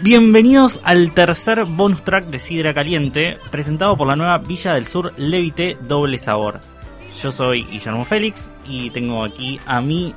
Bienvenidos al tercer bonus track de Sidra Caliente, presentado por la nueva Villa del Sur Levite Doble Sabor. Yo soy Guillermo Félix y tengo aquí a mi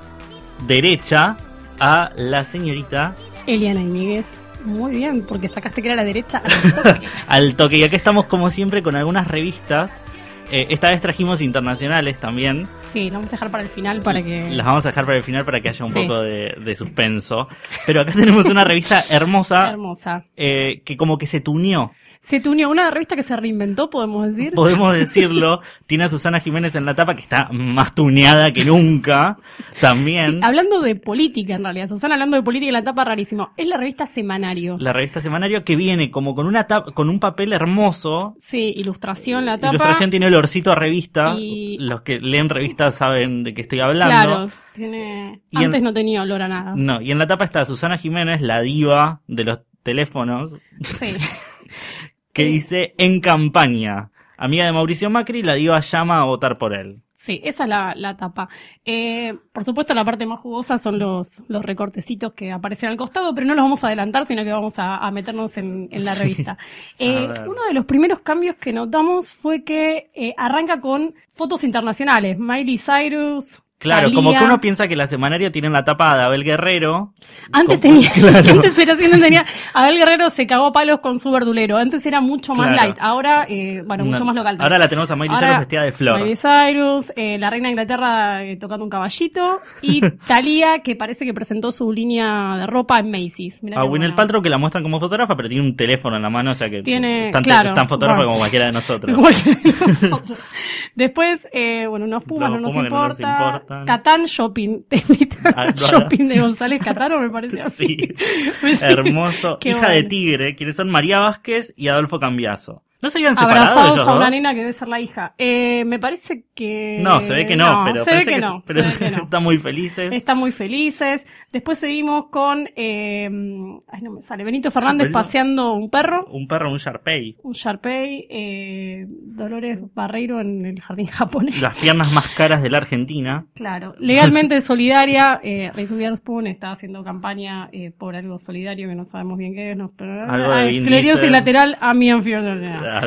derecha a la señorita Eliana Iñiguez. Muy bien, porque sacaste que era la derecha al toque. al toque. Y acá estamos como siempre con algunas revistas. Eh, esta vez trajimos internacionales también. Sí, las vamos a dejar para el final para que... Las vamos a dejar para el final para que haya un Sí. poco de, de suspenso. Pero acá tenemos una revista hermosa Hermosa. eh, que como que se tuneó. Se te unió una revista que se reinventó, podemos decir. Podemos decirlo. Tiene a Susana Jiménez en la tapa que está más tuneada que nunca. También. Sí, hablando de política, en realidad. Susana hablando de política en la tapa rarísimo. Es la revista Semanario. La revista semanario que viene como con una tapa, con un papel hermoso. Sí, ilustración la tapa. Ilustración tiene olorcito a revista. Y- Los que leen revistas saben de qué estoy hablando. Claro, tiene... Y en- Antes no tenía olor a nada. No, y en la tapa está Susana Jiménez, la diva de los teléfonos, Sí. que dice en campaña. Amiga de Mauricio Macri, la diva llama a votar por él. Sí, esa es la, la tapa. Eh, por supuesto, la parte más jugosa son los, los recortecitos que aparecen al costado, pero no los vamos a adelantar, sino que vamos a, a meternos en, en la Sí. revista. Eh, uno de los primeros cambios que notamos fue que eh, arranca con fotos internacionales. Miley Cyrus. Claro, como que uno piensa que la semanaria tiene en la tapa a Abel Guerrero. Antes tenía, Claro. antes era así, tenía, Abel Guerrero se cagó a palos con su verdulero. Antes era mucho más Claro. light. Ahora, eh, bueno, mucho No, más local. Ahora la tenemos a Miley Ahora, Cyrus vestida de flor. Miley Cyrus, eh, la reina de Inglaterra eh, tocando un caballito y Thalía que parece que presentó su línea de ropa en Macy's. Mirá A buena. Paltrow que la muestran como fotógrafa, pero tiene un teléfono en la mano, o sea que Tiene- tan, claro, tan fotógrafa bueno. como cualquiera de nosotros. Después, bueno, unos pumas Los no nos pumas no nos importa. Catán Shopping. Te invitan Ah, a Shopping de González Catano, me parece así. Sí. Hermoso. Qué Hija de. Tigre, quienes son María Vázquez y Adolfo Cambiazo. ¿No se habían separado Abrazados ellos a una dos? nena que debe ser la hija. Eh, me parece que... No, se ve que no, pero se ve que, que no. pero se ve que no. están muy felices. Están muy felices. Después seguimos con, eh, ay no me sale, Benito Fernández Benito. paseando un perro, Un perro, un Sharpei. un Sharpei, eh, Dolores Barreiro en el jardín japonés. Las piernas más caras de la Argentina. Claro, legalmente solidaria, eh, Reese Witherspoon está haciendo campaña eh, por algo solidario que no sabemos bien qué es, no, pero, Algo de Ah, esclerosis lateral amianfield. Ah, será-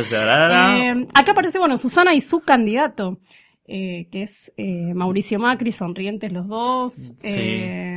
Eh, acá aparece, bueno, Susana y su candidato, eh, que es eh, Mauricio Macri, sonrientes los dos. Sí.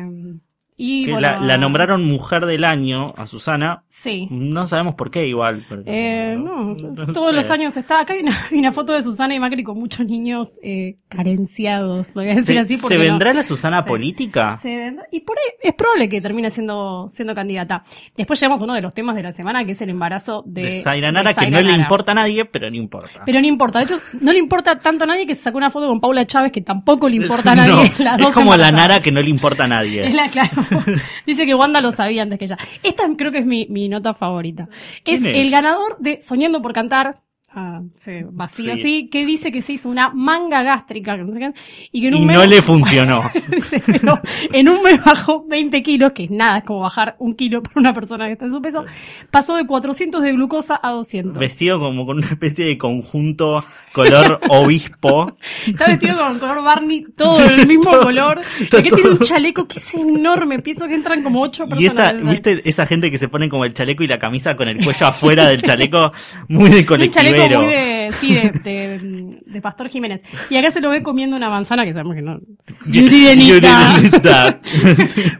Y que bueno, la, la nombraron mujer del año a Susana. Sí. No sabemos por qué igual. Eh, no, no todos sé. los años está. Acá hay una, hay una foto de Susana y Macri con muchos niños eh, carenciados, lo voy a decir ¿Se, así se porque no- vendrá la Susana política? Se vendrá- y por ahí es probable que termine siendo, siendo candidata. Después llegamos a uno de los temas de la semana, que es el embarazo de, De Zaira Nara, que Zaira no le importa a nadie, pero no importa. Pero no importa. De hecho, no le importa tanto a nadie que se sacó una foto con Paula Chávez, que tampoco le importa a nadie. Las es dos como la embarazadas. Nara que no le importa a nadie. Es la claro. Dice que Wanda lo sabía antes que ella. Esta creo que es mi, mi nota favorita. Es, ¿Quién es? el ganador de Soñando por Cantar. Ah, sí, vacío Sí. así, que dice que se hizo una manga gástrica y que en un Y mes, no le funcionó. En un mes bajó 20 kilos, que es nada, es como bajar un kilo para una persona que está en su peso, pasó de 400 de glucosa a 200. Vestido como con una especie de conjunto color obispo. Está vestido con color Barney, todo el mismo color. Y que tiene un chaleco que es enorme. Pienso que entran como ocho personas. Y esa. ¿viste esa gente que se pone como el chaleco y la camisa con el cuello afuera del chaleco? Muy de Un muy de, sí, de, de, de Pastor Jiménez. Y acá se lo ve comiendo una manzana que sabemos que no. Yuridenita. Yuridenita.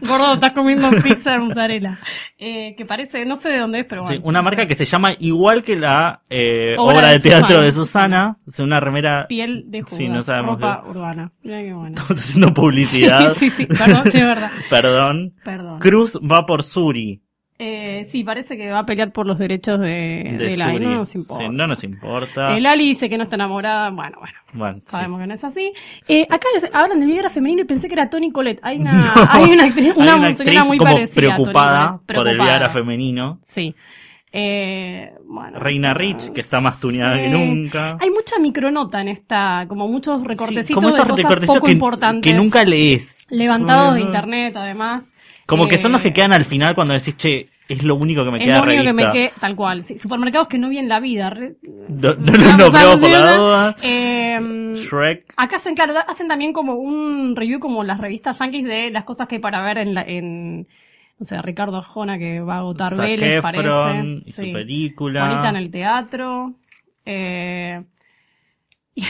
Gordo, estás comiendo pizza de mozzarella. Eh, que parece, no sé de dónde es, pero Sí, bueno. una marca que se llama igual que la eh, Obra obra, de de teatro Susana. de Susana. Es una remera. Piel de Judas. Sí, no sabemos Ropa qué- urbana. Mira qué bueno. Estamos haciendo publicidad. Sí, sí, sí. Perdón, sí, es verdad. Perdón. Perdón. Cruz va por Suri. Eh, sí, parece que va a pelear por los derechos de, De de no nos importa. Sí, no nos importa. El Ali dice que no está enamorada. Bueno, bueno. Bueno, sí. Sabemos que no es así. Eh, acá hablan de Viagra femenina y pensé que era Toni Colette. Hay una, No, hay una actriz, una, hay una actriz muy como parecida. preocupada Collette, por el preocupada. Viagra femenino. Sí. Eh, bueno. Reina Rich, que está más tuneada Sí. que nunca. Hay mucha micronota en esta, como muchos recortecitos Sí, como de esos cosas recortecitos poco que, importantes. que nunca lees. Levantados de internet, además. Como que Eh, son los que quedan al final cuando decís, che, es lo único que me Es queda lo único que me queda, tal cual. Sí, supermercados que no vi en la vida. re- No, no, no, no, pero por la duda. Eh, Shrek. Acá hacen, claro, hacen también como un review como las revistas yankees de las cosas que hay para ver en, la, en no sé, Ricardo Arjona que va a agotar Zac Vélez, Efron parece. y su película. Juanita en el teatro. Eh,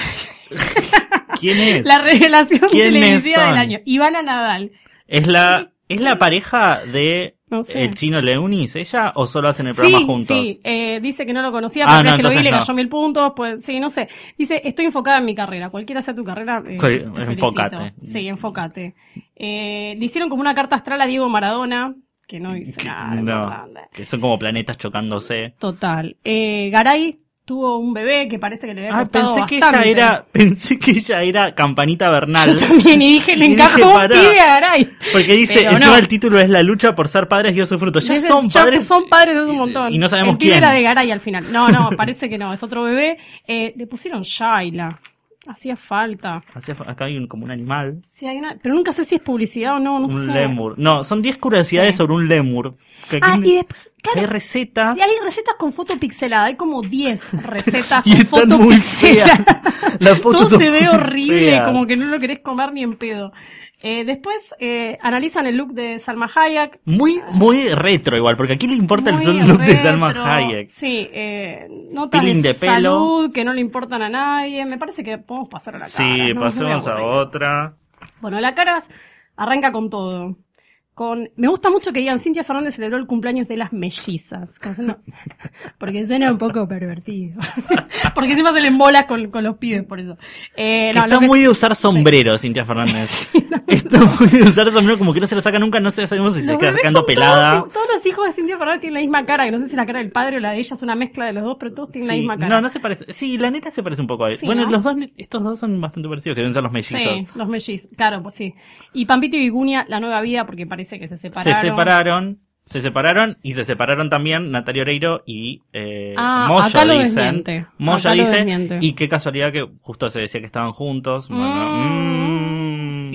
¿Quién es? la revelación ¿Quiénes televisiva del año. Ivana Nadal. ¿Es la, ¿Es la pareja de No sé. el chino Leunis, ella? ¿O solo hacen el programa Sí, juntos? sí, eh, dice que no lo conocía, Ah, pero no, que lo vi le cayó mil puntos, pues sí, no sé. Dice, estoy enfocada en mi carrera, cualquiera sea tu carrera, eh, enfócate. Sí, enfócate. Eh, le hicieron como una carta astral a Diego Maradona, que no dice Que- nada. no, que son como planetas chocándose. Total. Eh, Garay tuvo un bebé que parece que le había Ah, pensé que ella era, pensé que ella era Campanita Bernal. Yo también, y dije, le encajó un pibe a Garay. Porque dice, encima el título es La lucha por ser padres dio su fruto. Ya son ya padres. son padres de un montón. y no sabemos el quién. era de Garay al final. No, no, parece que no, es otro bebé. Eh, le pusieron Shaila. Hacía falta. Hacía- Acá hay un, como un animal. Sí, hay una, pero nunca sé si es publicidad o no, no un sé. lemur. No, son 10 curiosidades Sí. sobre un lemur. Que Ah, y después, hay claro, recetas. y hay recetas con foto pixelada, hay como 10 recetas Y con foto pixelada. feas. Las fotos Todo se ve horrible, feas. como que no lo querés comer ni en pedo. Eh, después eh, analizan el look de Salma Hayek. Muy, muy retro igual, porque aquí le importa Muy el look de Salma. Hayek. Sí, eh, notas Peeling de, de pelo. salud que no le importan a nadie. Me parece que podemos pasar a la cara. Sí, pasemos a otra. Bueno, la caras arranca con todo. Con, me gusta mucho que digan Cintia Fernández celebró el cumpleaños de las mellizas. Porque suena un poco pervertido. porque encima se le embola con, con los pibes, por eso. Eh, no, está que- muy de usar sombrero, Cintia Fernández. está muy de usar sombrero, como que no se lo saca nunca, no sé, sabemos si se queda sacando pelada. Todos, todos los hijos de Cintia Fernández tienen la misma cara, que no sé si la cara del padre o la de ella es una mezcla de los dos, pero todos tienen la Sí. misma cara. No, no se parece. Sí, la neta se parece un poco a él. Sí, bueno, ¿no? los dos, estos dos son bastante parecidos, que deben ser los mellizos. Sí, los mellizos, claro, pues sí. Y Pampito y Viguña, la nueva vida, porque parece que se se separaron. separaron. Se separaron y se separaron también Natalia Oreiro y eh, Ah, Moya acá lo dicen. Moya Acá dice y qué casualidad que justo se decía que estaban juntos. Bueno, Mm, mm.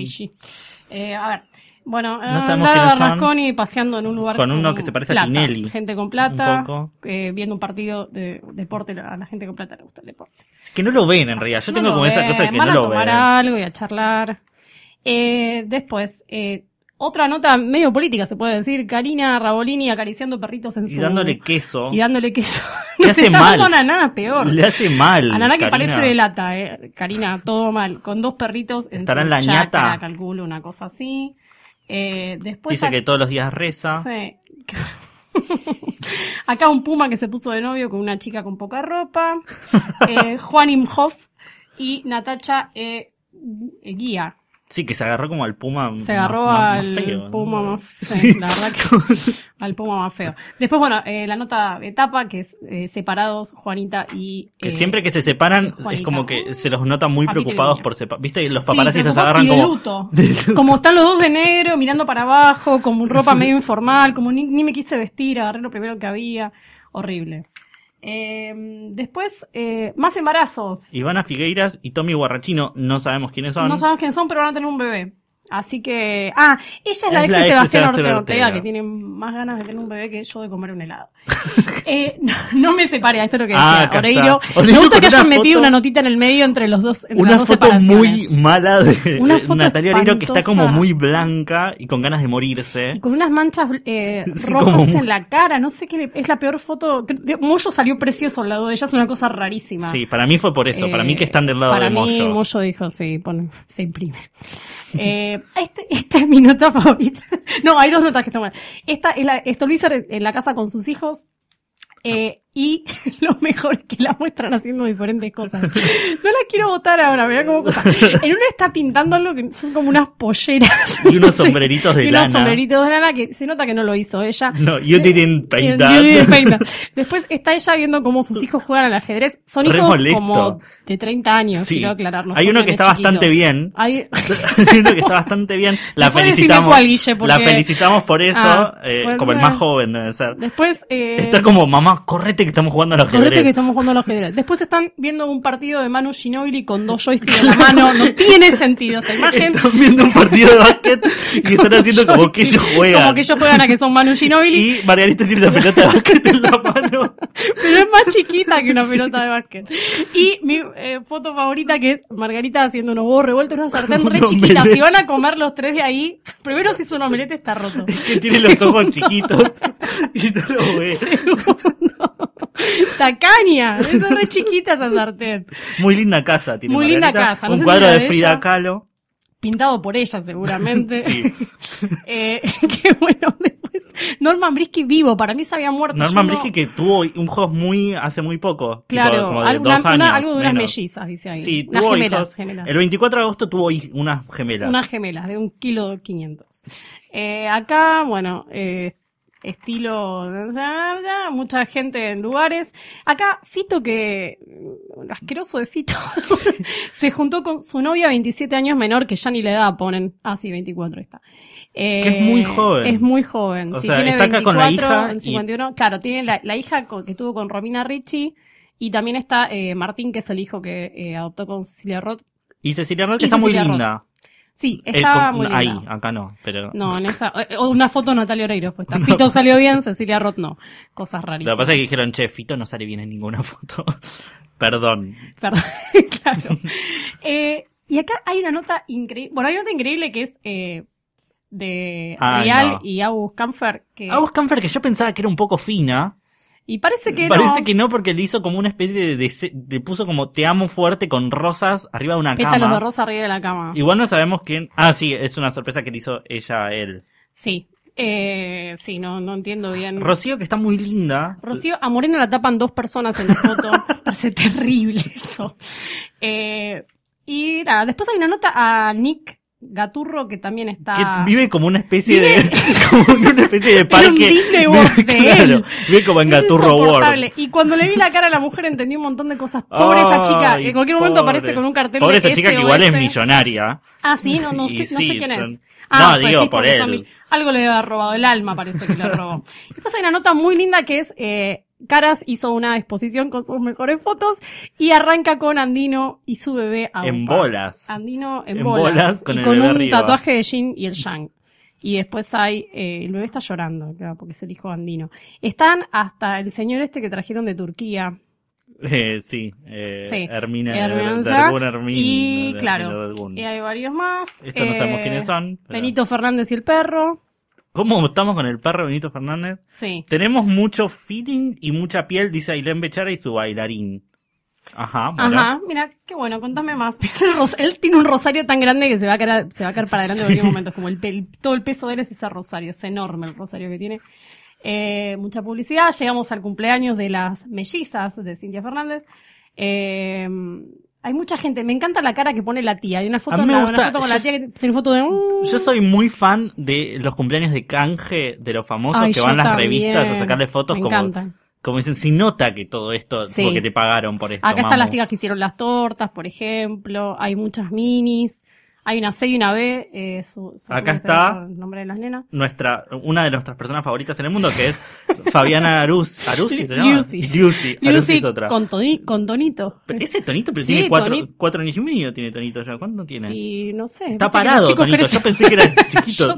Eh, a ver. Bueno, No eh, sabemos Lara paseando en un lugar Con uno que se parece a. Tinelli. Gente con plata, Un eh, viendo un partido de deporte. A la gente con plata le gusta el deporte. Es que no lo ven en realidad. Yo No tengo como esa cosa de que van no a lo tomar ven. algo y a charlar. Eh, después, eh, otra nota medio política se puede decir. Karina Rabolini acariciando perritos en Y su... dándole queso. Y dándole queso. Le hace está mal. dando a nada peor. Le hace mal. A Naná que parece de lata, eh. Karina, todo mal. Con dos perritos en ¿Estará su en la chacra, ñata? calculo, una cosa así. Eh, después Dice que todos los días reza. Sí. Acá un puma que se puso de novio con una chica con poca ropa. Eh, Juan Imhoff y Natacha eh, Guía. Sí, que se agarró como al puma. Se agarró más- más al puma más feo. Sí. La verdad que al puma más feo. Después, bueno, eh, la nota de etapa que es eh, separados Juanita y... Que eh, siempre que se separan es como que se los nota muy Papito preocupados por separar. ¿Viste? Los Sí, paparazzis los agarran y de como. luto. de luto. Como están los dos de negro, mirando para abajo, como ropa medio informal, como ni, ni me quise vestir, agarré lo primero que había. Horrible. Eh, después, eh, más embarazos. Ivana Figueiras y Tommy Guarrachino, no sabemos quiénes son. No sabemos quién son, pero van a tener un bebé. Así que. Ah, ella es la Es ex la de Sebastián Ortega, Ortega. que tiene más ganas de tener un bebé que yo de comer un helado. eh, no, no me separe, esto es lo que Ah, decía acá Oreiro. Me gusta que hayan metido una notita en el medio entre los dos. Entre Una las dos foto muy mala de Una de foto Natalia Oreiro que está como muy blanca y con ganas de morirse. Y con unas manchas eh, Sí, rojas como en la cara, no sé qué le- es la peor foto. Moyo salió precioso al lado de ella, es una cosa rarísima. Sí, para mí fue por eso. para Eh, mí que están del lado para de mí, Moyo. Moyo dijo, sí, pone, se imprime. Eh, este, esta es mi nota favorita. No, hay dos notas que están mal. Esta es la, en, en la casa con sus hijos. Eh, y lo mejor es que la muestran haciendo diferentes cosas. No la quiero votar ahora, me como cosa. En una está pintando algo que son como unas polleras. Y unos No sé, sombreritos de y unos lana. sombreritos de lana que se nota que no lo hizo ella. No, you didn't paint You that. didn't paint that. Después está ella viendo cómo sus hijos juegan al ajedrez. Son hijos como de 30 años, Sí. quiero Hay uno que está bastante bien. Hay- Hay uno que está bastante bien. La Después felicitamos. cuál, Guille, porque- La felicitamos por eso. Ah, eh, como el más joven debe ser. Después, eh, Está como, mamá, correte que estamos jugando al ajedrez. Correte que estamos jugando al ajedrez. Después están viendo un partido de Manu Ginobili con dos joysticks en la mano. No tiene sentido esta imagen. Están viendo un partido de básquet y están haciendo como que ellos juegan. Como que ellos juegan a que son Manu Ginobili. Y Margarita tiene la pelota de básquet en la mano. Pero es más chiquita que una pelota de básquet. Y mi eh, foto favorita que es Margarita haciendo unos huevos revueltos en una sartén re Un chiquita. omelette. Si van a comer los tres de ahí, primero si es un omelette está roto. que tiene los ojos chiquitos y no lo ve. Tacaña, es re chiquita esa sartén. Muy linda casa tiene Muy linda casa, no Un sé si cuadro era de de Frida ella. Kahlo. Pintado por ella seguramente. Sí. Eh, qué bueno después. Norman Brisky vivo, para mí se había muerto. Norman yo no- Brisky que tuvo un juego muy hace muy poco. tipo, Claro, como de algo, dos una- una- años, algo de unas menos. mellizas, dice ahí. Sí, unas tuvo gemelas, hijos. gemelas. El 24 de agosto tuvo unas gemelas. Unas gemelas de un kilo quinientos. Eh, acá, bueno, eh, estilo, mucha gente en lugares. Acá, Fito, que, asqueroso de Fito, se juntó con su novia 27 años menor, que ya ni la edad ponen. Ah, sí, 24 está. Eh, Que es muy joven. Es muy joven. O sí, sea, tiene está acá con la 24, hija en y- 51. Claro, tiene la, la hija con- que tuvo con Romina Ricci. Y también está eh, Martín, que es el hijo que eh, adoptó con Cecilia Roth. Y Cecilia Roth Y está muy Roth. Sí, Eh, con- muy. Ahí, acá no, pero. No, en esa. eh, o Una foto de Natalia Oreiro fue esta. Fito salió bien, Cecilia Roth no. Cosas Lo rarísimas. que pasa es que dijeron, che, Fito no sale bien en ninguna foto. Perdón. Perdón, claro. Eh, y acá hay una nota increíble. Bueno, hay una nota increíble que es eh, de Real no. y August Kamfer. Que, August Camfer, que yo pensaba que era un poco fina. Y parece que Parece no. que no, porque le hizo como una especie de, de puso como te amo fuerte con rosas arriba de una Pétalos cama. de rosa arriba de la cama. Igual no sabemos quién. Ah, sí, es una sorpresa que le hizo ella a él. Sí. Eh, sí, no, no entiendo bien. Rocío, que está muy linda. Rocío, a Morena la tapan dos personas en la foto. Parece terrible eso. Eh, y nada, después hay una nota a Nick Gaturro que también está. Que vive como una especie de. como una especie de parque. un Disney World de Claro, él. Vive como en Es Gaturro. World. Y cuando le vi la cara a la mujer entendí un montón de cosas. Pobre esa chica. Ay, En cualquier momento aparece con un cartel Pobre de esa chica que igual es millonaria. Ah, sí, no, no, sé, no sé quién son- es. Ah, No, pues digo, sí, por son él. Algo le debe haber robado, el alma parece que le robó. Y después hay una nota muy linda que es, eh, Caras hizo una exposición con sus mejores fotos y arranca con Andino y su bebé Aupa. En bolas. Andino en, En bolas. bolas con y el con bebé un arriba. tatuaje de Jin y el Yang. Y después hay, eh, el bebé está llorando, claro, porque es el hijo de Andino. Están hasta el señor este que trajeron de Turquía. Eh, sí, eh, Sí. Hermina Herminanza. Dergun, Hermin, y de- claro, de Dergun. y hay varios más. Esto no sabemos Eh, quiénes son. pero- Benito Fernández y el perro. ¿Cómo estamos con el perro Benito Fernández? Sí. Tenemos mucho feeling y mucha piel, dice Ailén Bechara y su bailarín. Ajá, bueno. Ajá, mira, qué bueno, contame más. Él tiene un rosario tan grande que se va a caer, se va a caer para adelante en cualquier momento. Es como el, todo el peso de él es ese rosario, es enorme el rosario que tiene. Eh, mucha publicidad, llegamos al cumpleaños de las mellizas de Cintia Fernández. Eh, hay mucha gente, me encanta la cara que pone la tía. Hay una foto, A mí me una gusta- foto con yo la tía que tiene foto de... uh, Yo soy muy fan de los cumpleaños de canje de los famosos Ay, que van a las también. revistas a sacarle fotos Me como, como dicen, si nota que todo esto, Sí. porque te pagaron por esto. Acá están las mamu". chicas que hicieron las tortas, por ejemplo. Hay muchas minis. Hay una C y una B. Eh, su- su- Acá está. El nombre de las nenas. Nuestra, una de nuestras personas favoritas en el mundo, que es Fabiana Aruz. ¿Arusi se llama? Arusi Lucy es otra. con, toni- con tonito. Pero ese Tonito, pero Sí, tiene cuatro, cuatro años y medio tiene Tonito ya. ¿Cuánto tiene? Y no sé. Está parado, Tonito. crecen. Yo pensé que era chiquito.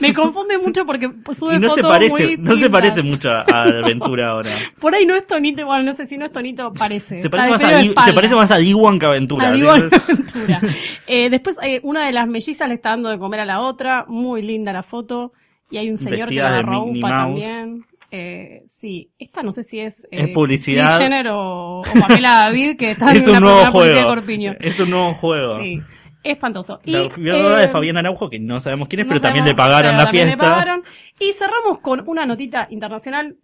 Me confunde mucho porque sube y no se parece, muy no se parece mucho a Aventura ahora. Por ahí no es Tonito, bueno, no sé si no es Tonito, parece. Se parece, más a, se parece más a Diwan que a Aventura. Que- aventura. Eh, después eh, una de las mellizas le está dando de comer a la otra, muy linda la foto. Y hay un señor que Vestidas la de agarró también. Eh, sí, esta no sé si es, eh, Es publicidad. Jenner o, o Pamela David que está es en un nuevo de juego. Corpiño. Es un nuevo juego. Sí, espantoso. Y, La de eh, Fabián Araujo, que no sabemos quién es, no pero también sabemos, le pagaron la también le fiesta. pagaron. Y cerramos con una notita internacional.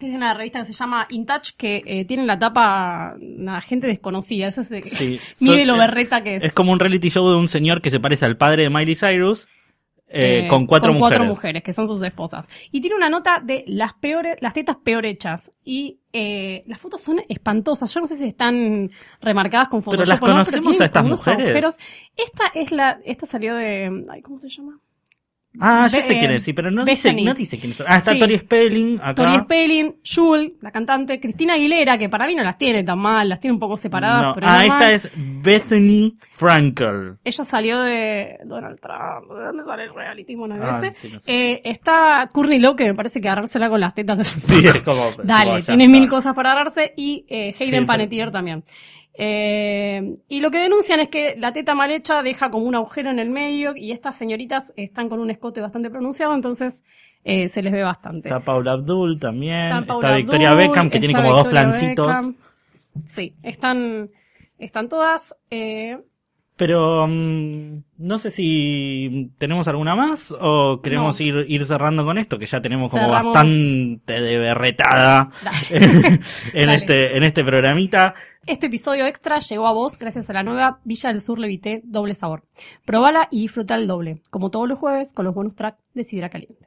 Es de una revista que se llama In Touch, que eh, tiene en la tapa una gente desconocida. Esa es de- Sí. mide Son- lo berreta que es. Es como un reality show de un señor que se parece al padre de Miley Cyrus, eh, Eh, con cuatro con mujeres. cuatro mujeres, que son sus esposas. Y tiene una nota de las peores, las tetas peor hechas. Y eh, las fotos son espantosas. Yo no sé si están remarcadas con Pero Photoshop las no, conocemos a estas mujeres. agujeros. Esta es la, esta salió de, ay, ¿cómo se llama? Ah, ya sé quién es, sí, pero no dice, no dice quién es. Ah, está Sí. Tori Spelling acá. Tori Spelling, Jewel, la cantante, Cristina Aguilera, que para mí no las tiene tan mal, las tiene un poco separadas, No. pero Ah, no esta mal. es Bethany Frankel. Ella salió de Donald Trump. ¿De dónde sale el reality? Bueno, Ah, ese. sí, no sé. Eh, está Courtney Lowe, que me parece que agarrársela con las tetas es... Sí, es como. Dale, tiene mil cosas para agarrarse. Y eh, Hayden Hayden. Panettiere también. Eh, y lo que denuncian es que la teta mal hecha deja como un agujero en el medio y estas señoritas están con un escote bastante pronunciado, entonces eh, se les ve bastante. Está Paula Abdul también. Está Victoria Abdul, Beckham, que tiene como dos flancitos. Beckham. Sí, están, están todas. eh, Pero mm, no sé si tenemos alguna más o queremos No. ir, ir cerrando con esto, que ya tenemos como Cerramos. bastante de berretada en, este, en este programita. Este episodio extra llegó a vos gracias a la nueva Villa del Sur Levité Doble Sabor. Probala y disfruta el doble, como todos los jueves con los bonus track de Sidra Caliente.